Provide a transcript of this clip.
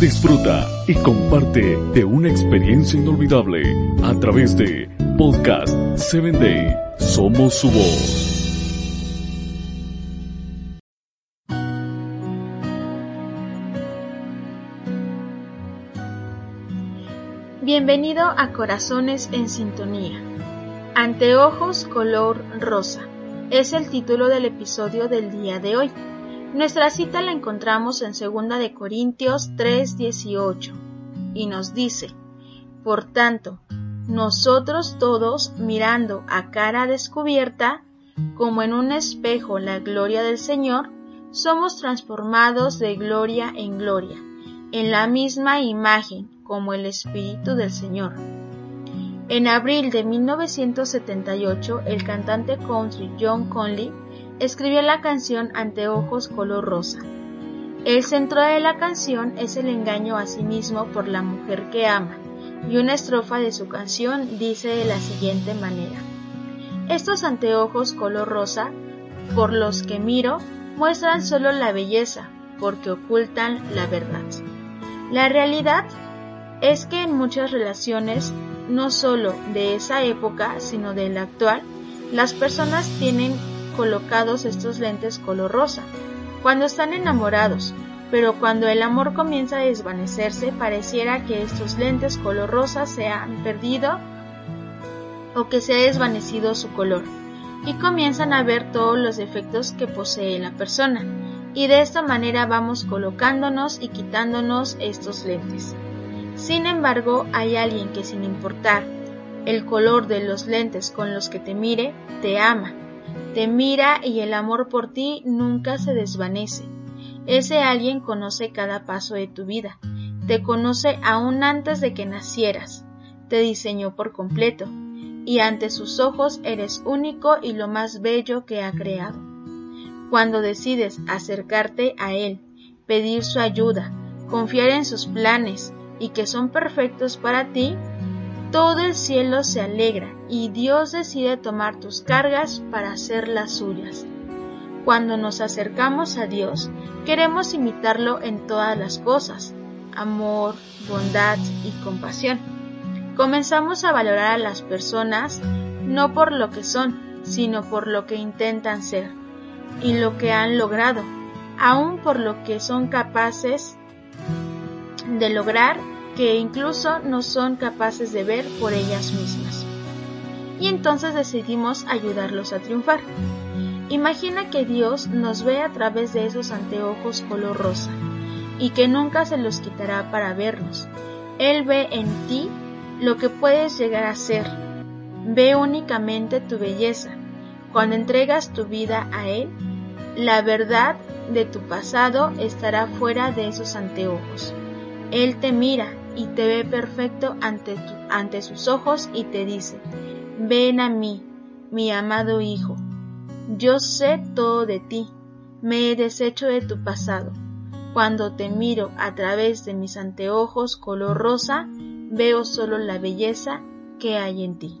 Disfruta y comparte de una experiencia inolvidable a través de Podcast 7 Day. Somos su voz. Bienvenido a Corazones en Sintonía. Anteojos color rosa es el título del episodio del día de hoy. Nuestra cita la encontramos en 2 de Corintios 3:18 y nos dice: Por tanto, nosotros todos mirando a cara descubierta, como en un espejo la gloria del Señor, somos transformados de gloria en gloria, en la misma imagen como el Espíritu del Señor. En abril de 1978, el cantante country John Conley escribió la canción Anteojos color rosa. El centro de la canción es el engaño a sí mismo por la mujer que ama, y una estrofa de su canción dice de la siguiente manera. Estos anteojos color rosa, por los que miro, muestran solo la belleza, porque ocultan la verdad. La realidad es que en muchas relaciones, no solo de esa época, sino de la actual, las personas tienen colocados estos lentes color rosa, cuando están enamorados, pero cuando el amor comienza a desvanecerse pareciera que estos lentes color rosa se han perdido o que se ha desvanecido su color y comienzan a ver todos los defectos que posee la persona y de esta manera vamos colocándonos y quitándonos estos lentes. Sin embargo, hay alguien que sin importar el color de los lentes con los que te mire, te ama te mira y el amor por ti nunca se desvanece. Ese alguien conoce cada paso de tu vida, te conoce aún antes de que nacieras, te diseñó por completo, y ante sus ojos eres único y lo más bello que ha creado. Cuando decides acercarte a Él, pedir su ayuda, confiar en sus planes y que son perfectos para ti, todo el cielo se alegra y Dios decide tomar tus cargas para hacer las suyas. Cuando nos acercamos a Dios, queremos imitarlo en todas las cosas, amor, bondad y compasión. Comenzamos a valorar a las personas no por lo que son, sino por lo que intentan ser y lo que han logrado, aún por lo que son capaces de lograr que incluso no son capaces de ver por ellas mismas. Y entonces decidimos ayudarlos a triunfar. Imagina que Dios nos ve a través de esos anteojos color rosa y que nunca se los quitará para vernos. Él ve en ti lo que puedes llegar a ser. Ve únicamente tu belleza. Cuando entregas tu vida a Él, la verdad de tu pasado estará fuera de esos anteojos. Él te mira y te ve perfecto ante, sus ojos y te dice, ven a mí, mi amado Hijo, yo sé todo de ti, me he deshecho de tu pasado. Cuando te miro a través de mis anteojos color rosa, veo solo la belleza que hay en ti.